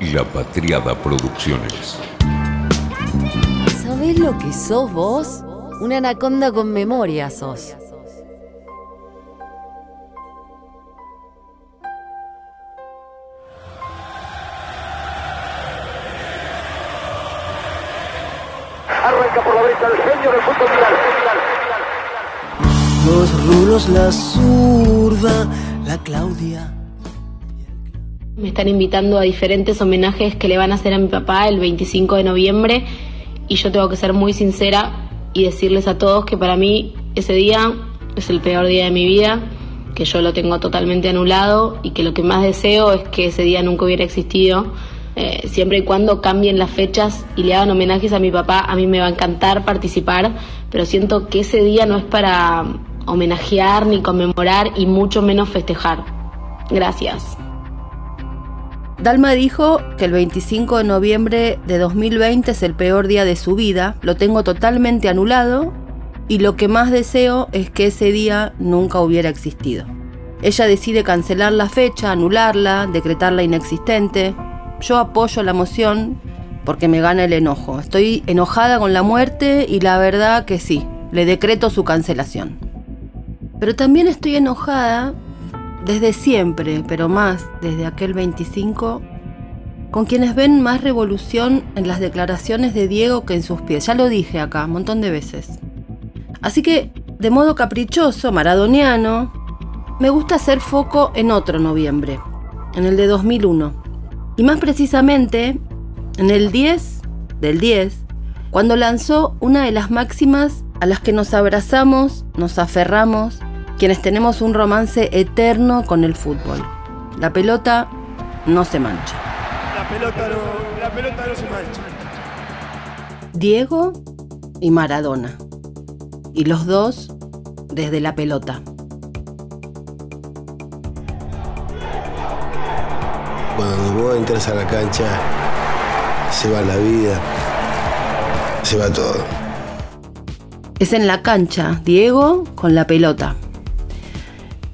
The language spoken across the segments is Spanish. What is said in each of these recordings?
La Patriada Producciones. ¿Sabés lo que sos vos? Una anaconda con memoria sos. Arranca por la derecha el genio del fútbol. Los rulos, la zurda, la Claudia. Me están invitando a diferentes homenajes que le van a hacer a mi papá el 25 de noviembre y yo tengo que ser muy sincera y decirles a todos que para mí ese día es el peor día de mi vida, que yo lo tengo totalmente anulado y que lo que más deseo es que ese día nunca hubiera existido. Eh, siempre y cuando cambien las fechas y le hagan homenajes a mi papá, a mí me va a encantar participar, pero siento que ese día no es para homenajear ni conmemorar y mucho menos festejar. Gracias. Dalma dijo que el 25 de noviembre de 2020 es el peor día de su vida, lo tengo totalmente anulado y lo que más deseo es que ese día nunca hubiera existido. Ella decide cancelar la fecha, anularla, decretarla inexistente. Yo apoyo la moción porque me gana el enojo. Estoy enojada con la muerte y la verdad que sí, le decreto su cancelación. Pero también estoy enojada desde siempre, pero más desde aquel 25, con quienes ven más revolución en las declaraciones de Diego que en sus pies. Ya lo dije acá un montón de veces. Así que, de modo caprichoso, maradoniano, me gusta hacer foco en otro noviembre, en el de 2001. Y más precisamente, en el 10 del 10, cuando lanzó una de las máximas a las que nos abrazamos, nos aferramos quienes tenemos un romance eterno con el fútbol. La pelota no se mancha. La pelota no, la pelota no se mancha. Diego y Maradona. Y los dos desde la pelota. Cuando vos entras a la cancha, se va la vida, se va todo. Es en la cancha, Diego con la pelota.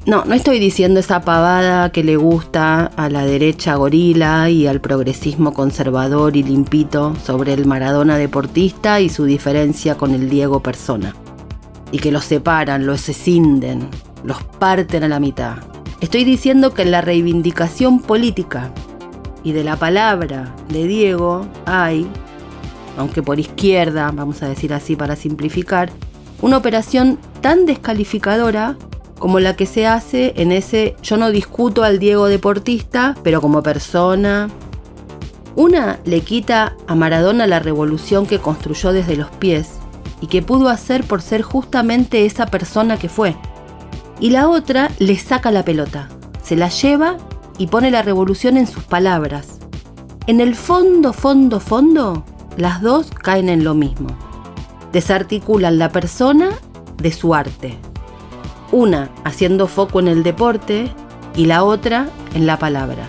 No, no estoy diciendo esa pavada que le gusta a la derecha gorila y al progresismo conservador y limpito sobre el Maradona deportista y su diferencia con el Diego persona. Y que los separan, los escinden, los parten a la mitad. Estoy diciendo que en la reivindicación política y de la palabra de Diego hay, aunque por izquierda, vamos a decir así para simplificar, una operación tan descalificadora como la que se hace en ese yo no discuto al Diego deportista, pero como persona. Una le quita a Maradona la revolución que construyó desde los pies y que pudo hacer por ser justamente esa persona que fue. Y la otra le saca la pelota, se la lleva y pone la revolución en sus palabras. En el fondo, fondo, fondo, las dos caen en lo mismo. Desarticulan la persona de su arte una haciendo foco en el deporte y la otra en la palabra.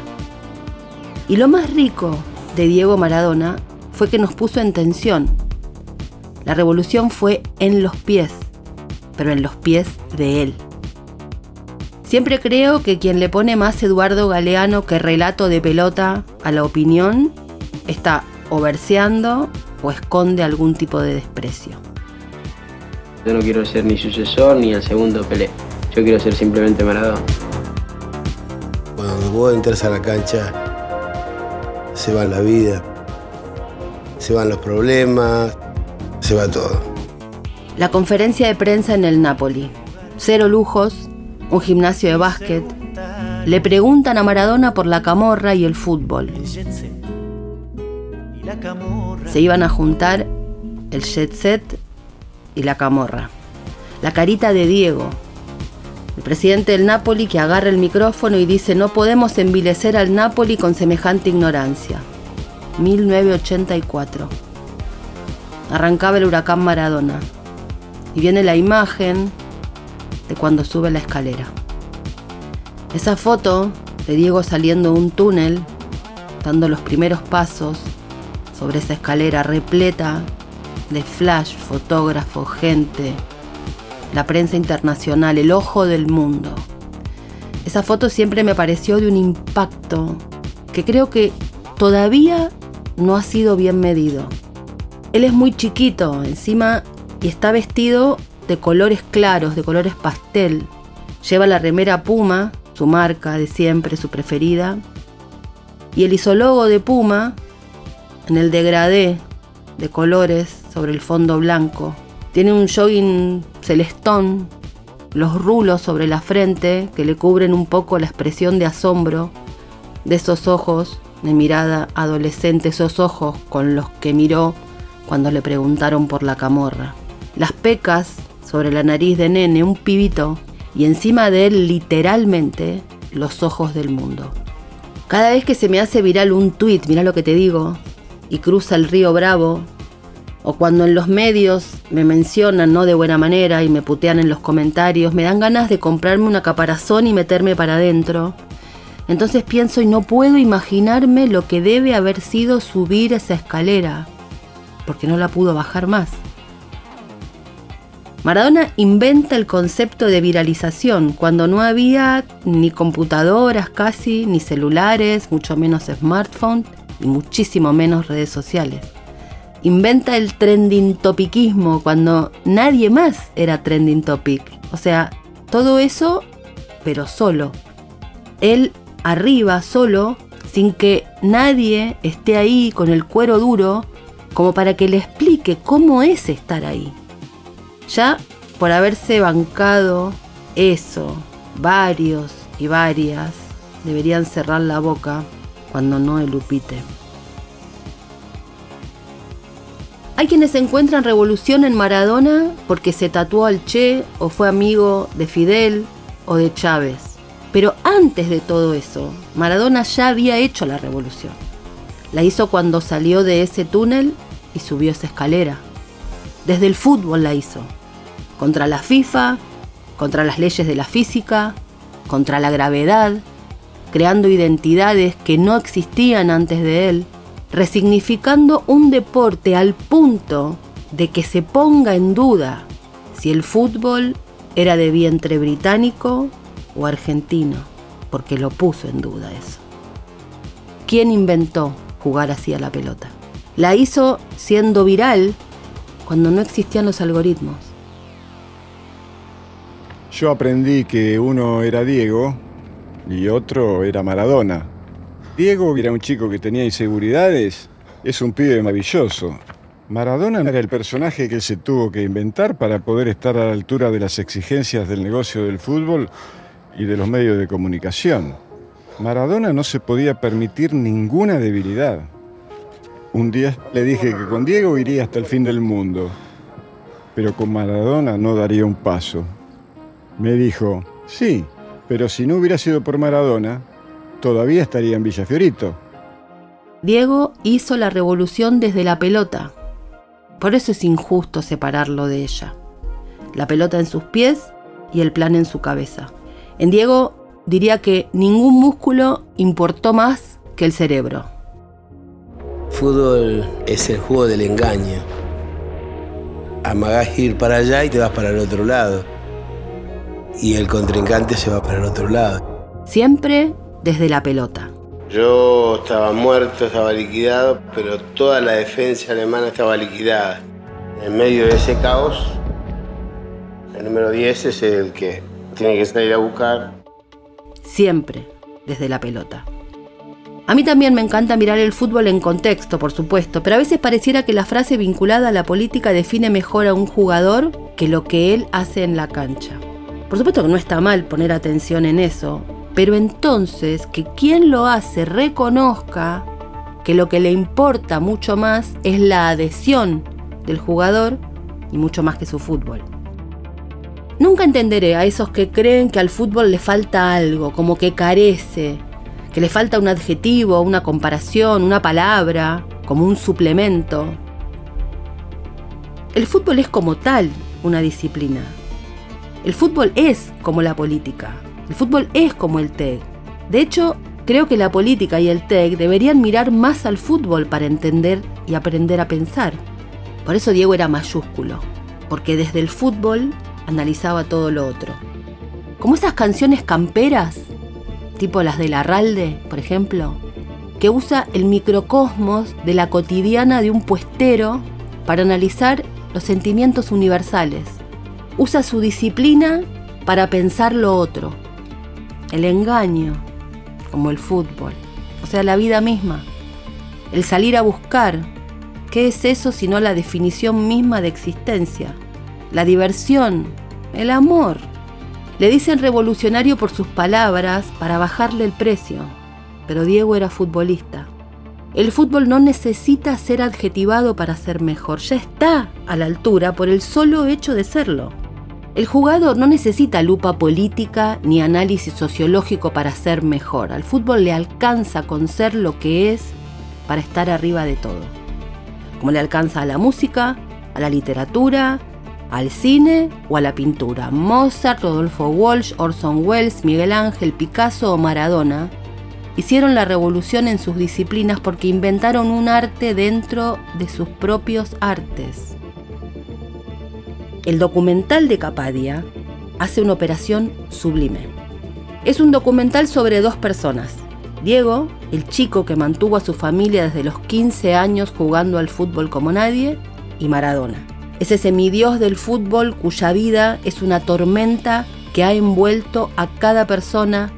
Y lo más rico de Diego Maradona fue que nos puso en tensión. La revolución fue en los pies, pero en los pies de él. Siempre creo que quien le pone más Eduardo Galeano que relato de pelota a la opinión está o o esconde algún tipo de desprecio. Yo no quiero ser ni sucesor ni el segundo Pelé. Yo quiero ser simplemente Maradona. Cuando vos entras a la cancha, se va la vida, se van los problemas, se va todo. La conferencia de prensa en el Napoli. Cero lujos, un gimnasio de básquet. Le preguntan a Maradona por la camorra y el fútbol. Se iban a juntar el jet set y la camorra. La carita de Diego, el presidente del Napoli que agarra el micrófono y dice no podemos envilecer al Napoli con semejante ignorancia. 1984. Arrancaba el huracán Maradona. Y viene la imagen de cuando sube la escalera. Esa foto de Diego saliendo de un túnel, dando los primeros pasos sobre esa escalera repleta de flash, fotógrafos, gente, la prensa internacional, el ojo del mundo. Esa foto siempre me pareció de un impacto que creo que todavía no ha sido bien medido. Él es muy chiquito encima y está vestido de colores claros, de colores pastel. Lleva la remera Puma, su marca de siempre, su preferida. Y el isólogo de Puma en el degradé de colores sobre el fondo blanco. Tiene un jogging celestón, los rulos sobre la frente que le cubren un poco la expresión de asombro de esos ojos de mirada adolescente, esos ojos con los que miró cuando le preguntaron por la camorra. Las pecas sobre la nariz de nene, un pibito, y encima de él literalmente los ojos del mundo. Cada vez que se me hace viral un tuit, mira lo que te digo, y cruza el río Bravo, o cuando en los medios me mencionan no de buena manera y me putean en los comentarios, me dan ganas de comprarme una caparazón y meterme para adentro. Entonces pienso y no puedo imaginarme lo que debe haber sido subir esa escalera, porque no la pudo bajar más. Maradona inventa el concepto de viralización cuando no había ni computadoras casi, ni celulares, mucho menos smartphone y muchísimo menos redes sociales. Inventa el trending topiquismo cuando nadie más era trending topic. O sea, todo eso, pero solo. Él arriba, solo, sin que nadie esté ahí con el cuero duro, como para que le explique cómo es estar ahí. Ya por haberse bancado eso, varios y varias deberían cerrar la boca cuando no el upite. Hay quienes encuentran revolución en Maradona porque se tatuó al Che o fue amigo de Fidel o de Chávez. Pero antes de todo eso, Maradona ya había hecho la revolución. La hizo cuando salió de ese túnel y subió esa escalera. Desde el fútbol la hizo. Contra la FIFA, contra las leyes de la física, contra la gravedad, creando identidades que no existían antes de él, resignificando un deporte al punto de que se ponga en duda si el fútbol era de vientre británico o argentino, porque lo puso en duda eso. ¿Quién inventó jugar así a la pelota? La hizo siendo viral cuando no existían los algoritmos. Yo aprendí que uno era Diego y otro era Maradona. Diego era un chico que tenía inseguridades, es un pibe maravilloso. Maradona era el personaje que se tuvo que inventar para poder estar a la altura de las exigencias del negocio del fútbol y de los medios de comunicación. Maradona no se podía permitir ninguna debilidad. Un día le dije que con Diego iría hasta el fin del mundo, pero con Maradona no daría un paso. Me dijo, sí, pero si no hubiera sido por Maradona, todavía estaría en Villa Fiorito. Diego hizo la revolución desde la pelota. Por eso es injusto separarlo de ella. La pelota en sus pies y el plan en su cabeza. En Diego diría que ningún músculo importó más que el cerebro. Fútbol es el juego del engaño. Amagás ir para allá y te vas para el otro lado. Y el contrincante se va para el otro lado. Siempre desde la pelota. Yo estaba muerto, estaba liquidado, pero toda la defensa alemana estaba liquidada. En medio de ese caos, el número 10 es el que tiene que salir a buscar. Siempre desde la pelota. A mí también me encanta mirar el fútbol en contexto, por supuesto, pero a veces pareciera que la frase vinculada a la política define mejor a un jugador que lo que él hace en la cancha. Por supuesto que no está mal poner atención en eso, pero entonces que quien lo hace reconozca que lo que le importa mucho más es la adhesión del jugador y mucho más que su fútbol. Nunca entenderé a esos que creen que al fútbol le falta algo, como que carece, que le falta un adjetivo, una comparación, una palabra, como un suplemento. El fútbol es como tal una disciplina. El fútbol es como la política. El fútbol es como el TEC. De hecho, creo que la política y el TEC deberían mirar más al fútbol para entender y aprender a pensar. Por eso Diego era mayúsculo, porque desde el fútbol analizaba todo lo otro. Como esas canciones camperas tipo las de Larralde, por ejemplo, que usa el microcosmos de la cotidiana de un puestero para analizar los sentimientos universales. Usa su disciplina para pensar lo otro. El engaño, como el fútbol, o sea, la vida misma. El salir a buscar. ¿Qué es eso sino la definición misma de existencia? La diversión, el amor. Le dicen revolucionario por sus palabras para bajarle el precio, pero Diego era futbolista. El fútbol no necesita ser adjetivado para ser mejor, ya está a la altura por el solo hecho de serlo. El jugador no necesita lupa política ni análisis sociológico para ser mejor. Al fútbol le alcanza con ser lo que es para estar arriba de todo. Como le alcanza a la música, a la literatura, al cine o a la pintura. Mozart, Rodolfo Walsh, Orson Welles, Miguel Ángel, Picasso o Maradona hicieron la revolución en sus disciplinas porque inventaron un arte dentro de sus propios artes. El documental de Capadia hace una operación sublime. Es un documental sobre dos personas. Diego, el chico que mantuvo a su familia desde los 15 años jugando al fútbol como nadie, y Maradona. Ese semidios del fútbol cuya vida es una tormenta que ha envuelto a cada persona,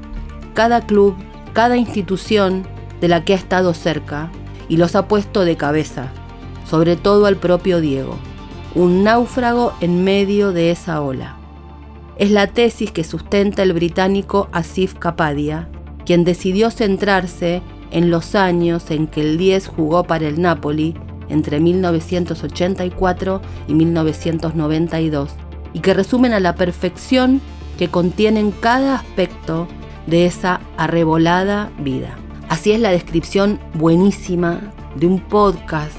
cada club, cada institución de la que ha estado cerca y los ha puesto de cabeza, sobre todo al propio Diego, un náufrago en medio de esa ola. Es la tesis que sustenta el británico Asif Kapadia, quien decidió centrarse en los años en que el 10 jugó para el Napoli entre 1984 y 1992 y que resumen a la perfección que contienen cada aspecto de esa arrebolada vida. Así es la descripción buenísima de un podcast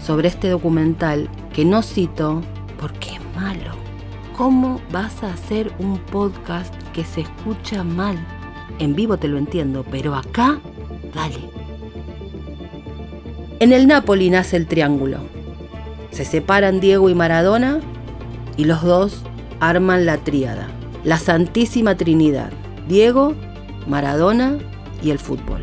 sobre este documental que no cito porque es malo. ¿Cómo vas a hacer un podcast que se escucha mal? En vivo te lo entiendo, pero acá, dale. En el Napoli nace el triángulo. Se separan Diego y Maradona y los dos arman la tríada, la Santísima Trinidad. Diego, Maradona y el fútbol.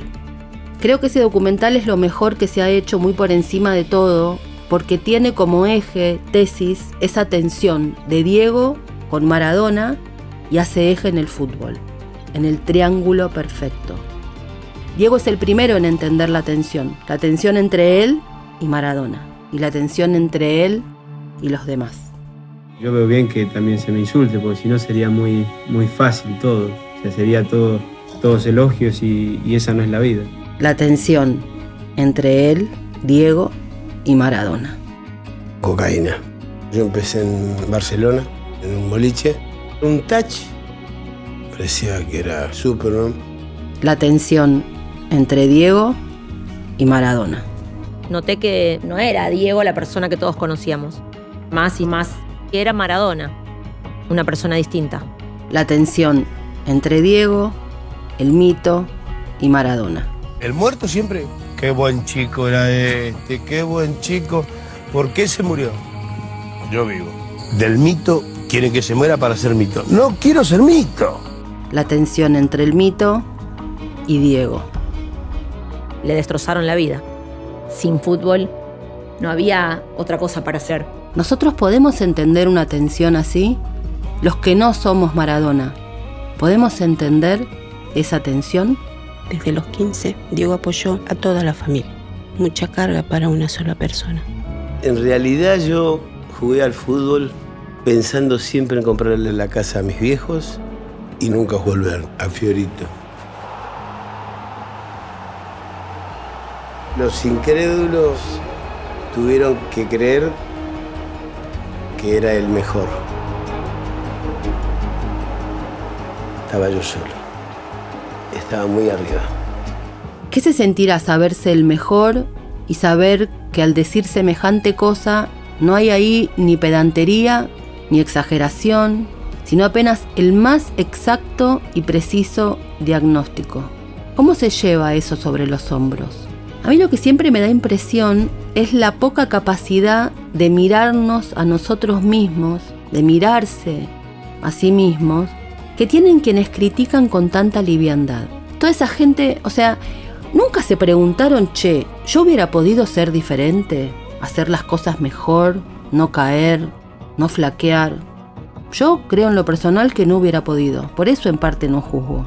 Creo que ese documental es lo mejor que se ha hecho muy por encima de todo, porque tiene como eje, tesis, esa tensión de Diego con Maradona y hace eje en el fútbol, en el triángulo perfecto. Diego es el primero en entender la tensión, la tensión entre él y Maradona, y la tensión entre él y los demás. Yo veo bien que también se me insulte, porque si no sería muy, muy fácil todo. O sea, sería todo, todos elogios y, y esa no es la vida. La tensión entre él, Diego y Maradona. Cocaína. Yo empecé en Barcelona, en un boliche. Un touch. Parecía que era Superman. La tensión entre Diego y Maradona. Noté que no era Diego la persona que todos conocíamos. Más y más era Maradona, una persona distinta. La tensión entre Diego, el mito y Maradona. El muerto siempre. Qué buen chico era este, qué buen chico. ¿Por qué se murió? Yo vivo. Del mito quieren que se muera para ser mito. No quiero ser mito. La tensión entre el mito y Diego. Le destrozaron la vida. Sin fútbol no había otra cosa para hacer. ¿Nosotros podemos entender una tensión así? Los que no somos Maradona, ¿podemos entender esa tensión? Desde los 15, Diego apoyó a toda la familia. Mucha carga para una sola persona. En realidad yo jugué al fútbol pensando siempre en comprarle la casa a mis viejos y nunca volver a Fiorito. Los incrédulos tuvieron que creer que era el mejor. Estaba yo solo. Muy arriba. ¿Qué se sentirá saberse el mejor y saber que al decir semejante cosa no hay ahí ni pedantería ni exageración, sino apenas el más exacto y preciso diagnóstico? ¿Cómo se lleva eso sobre los hombros? A mí lo que siempre me da impresión es la poca capacidad de mirarnos a nosotros mismos, de mirarse a sí mismos, que tienen quienes critican con tanta liviandad. Toda esa gente, o sea, Nunca se preguntaron, che, ¿yo hubiera podido ser diferente? Hacer las cosas mejor, no caer, no flaquear. Yo creo en lo personal que no hubiera podido, por eso en parte no juzgo.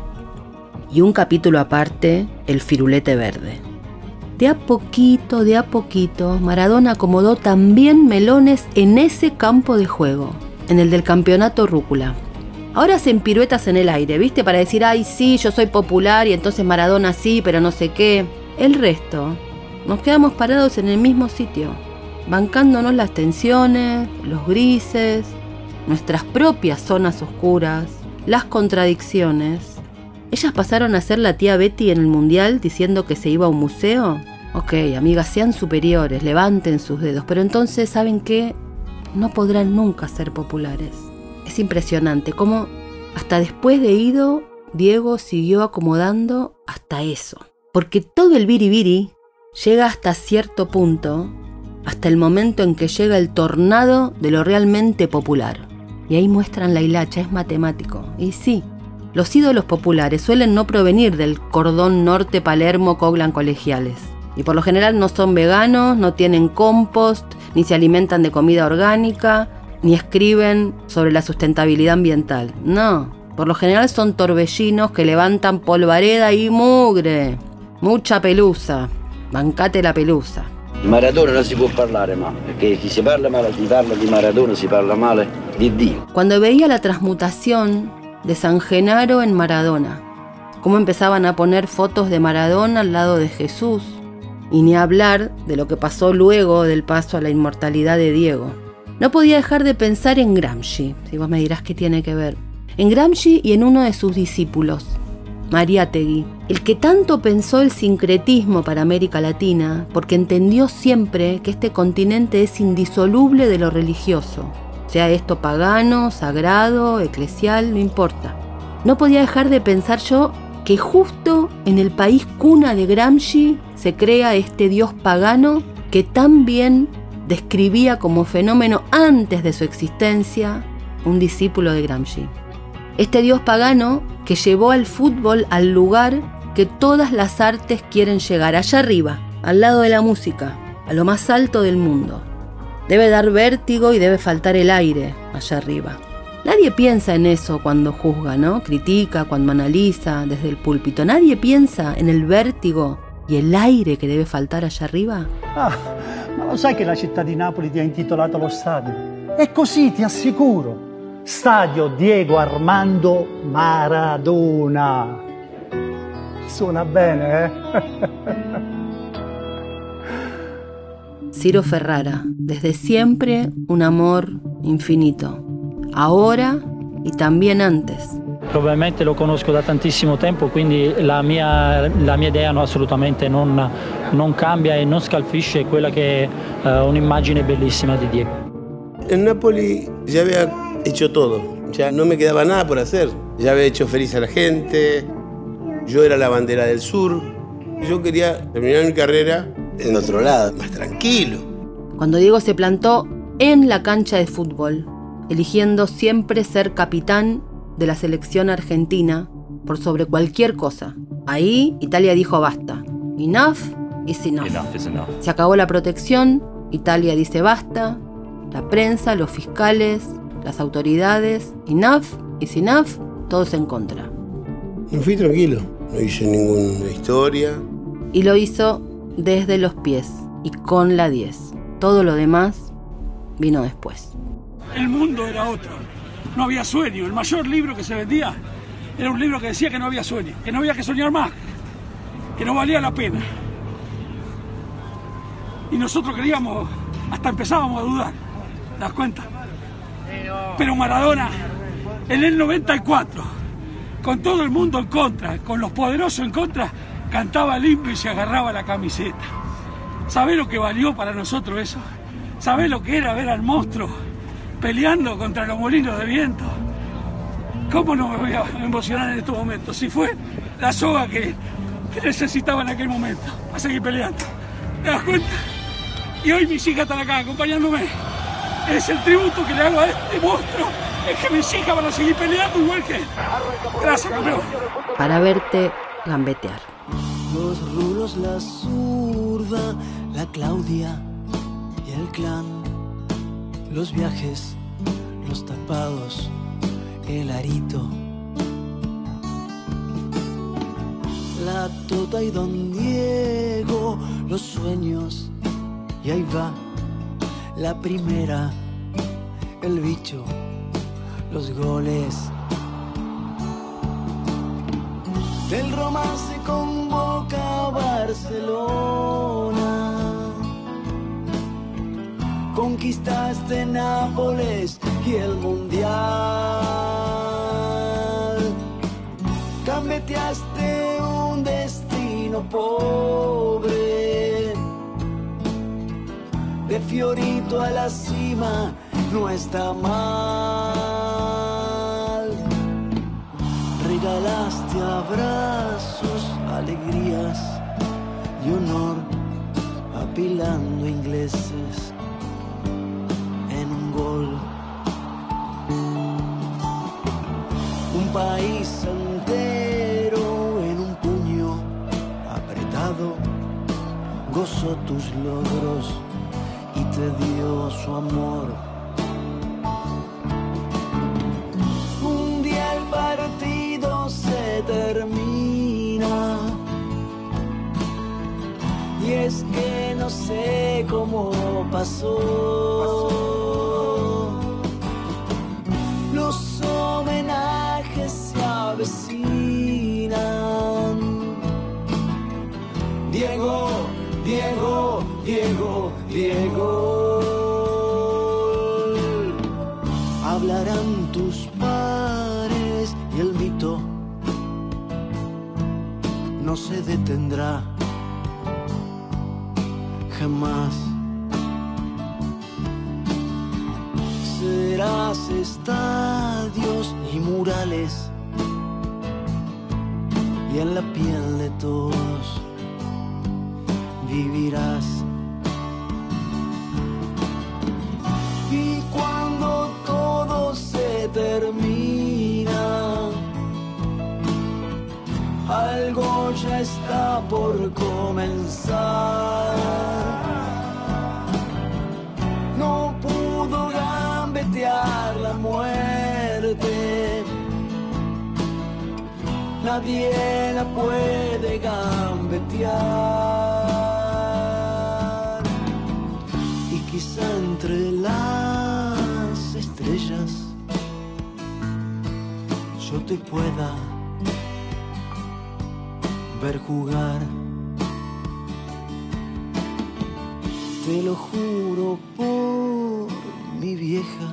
Y un capítulo aparte, el firulete verde. De a poquito, de a poquito, Maradona acomodó también melones en ese campo de juego, en el del campeonato Rúcula. Ahora hacen piruetas en el aire, ¿viste? Para decir, ay, sí, yo soy popular y entonces Maradona sí, pero no sé qué. El resto, nos quedamos parados en el mismo sitio, bancándonos las tensiones, los grises, nuestras propias zonas oscuras, las contradicciones. Ellas pasaron a ser la tía Betty en el mundial diciendo que se iba a un museo. Ok, amigas, sean superiores, levanten sus dedos, pero entonces, ¿saben qué? No podrán nunca ser populares. Es impresionante cómo hasta después de ido, Diego siguió acomodando hasta eso. Porque todo el biribiri llega hasta cierto punto, hasta el momento en que llega el tornado de lo realmente popular. Y ahí muestran la hilacha, es matemático. Y sí, los ídolos populares suelen no provenir del cordón norte Palermo Coglan colegiales. Y por lo general no son veganos, no tienen compost, ni se alimentan de comida orgánica, ni escriben sobre la sustentabilidad ambiental. No, por lo general son torbellinos que levantan polvareda y mugre. Mucha pelusa. Bancate la pelusa. Di Maradona non si può parlare male, perché chi si parla male di parla di Maradona si parla male di Dio. Cuando veía la transmutación de San Genaro en Maradona, cómo empezaban a poner fotos de Maradona al lado de Jesús, y ni hablar de lo que pasó luego del paso a la inmortalidad de Diego. No podía dejar de pensar en Gramsci, si vos me dirás qué tiene que ver. En Gramsci y en uno de sus discípulos, Mariátegui, el que tanto pensó el sincretismo para América Latina, porque entendió siempre que este continente es indisoluble de lo religioso, sea esto pagano, sagrado, eclesial, no importa. No podía dejar de pensar yo que justo en el país cuna de Gramsci se crea este dios pagano que tan bien describía como fenómeno antes de su existencia un discípulo de Gramsci. Este dios pagano que llevó al fútbol al lugar que todas las artes quieren llegar, allá arriba, al lado de la música, a lo más alto del mundo. Debe dar vértigo y debe faltar el aire allá arriba. Nadie piensa en eso cuando juzga, ¿no? Critica, cuando analiza desde el púlpito. Nadie piensa en el vértigo y el aire che deve faltare allá arriba. Ah, ma lo sai che la città di Napoli ti ha intitolato lo stadio? È così, ti assicuro. Stadio Diego Armando Maradona. Suona bene, eh? Ciro Ferrara, desde siempre un amor infinito. Ahora y también antes. Probabilmente lo conosco da tantissimo tempo, quindi la mia, la mia idea no, assolutamente non, non, cambia e non scalfisce quella che è uh, un'immagine bellissima di Diego. En Napoli ya había hecho todo, ya no me quedaba nada por hacer. Ya había hecho feliz a la gente, yo era la bandera del sur. Yo quería terminar mi carrera en otro lado, más tranquilo. Cuando Diego se plantó en la cancha de fútbol, eligiendo siempre ser capitán de la selección argentina por sobre cualquier cosa. Ahí Italia dijo basta. Enough is enough. Se acabó la protección, Italia dice basta, la prensa, los fiscales, las autoridades, enough is enough, todos en contra. Me fui tranquilo, no hice ninguna historia. Y lo hizo desde los pies y con la 10. Todo lo demás vino después. El mundo era otro no había sueño. El mayor libro que se vendía era un libro que decía que no había sueño, que no había que soñar más, que no valía la pena. Y nosotros queríamos, hasta empezábamos a dudar, ¿te das cuenta? Pero Maradona, en el 94, con todo el mundo en contra, con los poderosos en contra, cantaba limpio y se agarraba la camiseta. ¿Sabés lo que valió para nosotros eso? ¿Sabés lo que era ver al monstruo peleando contra los molinos de viento. ¿Cómo no me voy a emocionar en estos momentos? Si fue la soga que, necesitaba en aquel momento, a seguir peleando. ¿Te das cuenta? Y hoy mis hijas están acá acompañándome. Es el tributo que le hago a este monstruo. Es que mis hijas van a seguir peleando igual que él. Gracias, campeón. Para verte gambetear. los rulos, la zurda, la Claudia y el clan, los viajes, los tapados, el arito. La Tota y Don Diego, los sueños, y ahí va la primera, el bicho, los goles. Del romance convoca a Barcelona. Conquistaste Nápoles y el Mundial. Cambeteaste un destino pobre. De Fiorito a la cima no está mal. Regalaste abrazos, alegrías y honor, apilando ingleses un país entero en un puño apretado gozó tus logros y te dio su amor. Un día el partido se termina y es que no sé cómo pasó. Detendrá jamás. Serás estadios y murales y en la piel de todos vivirás. Por comenzar. No pudo gambetear la muerte. Nadie la puede gambetear. Y quizá entre las estrellas yo te pueda ver jugar. Te lo juro por mi vieja,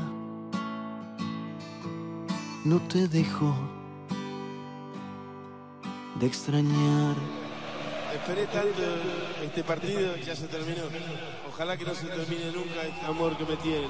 no te dejo de extrañar. Esperé tanto este partido y ya se terminó. Ojalá que no se termine nunca este amor que me tienen.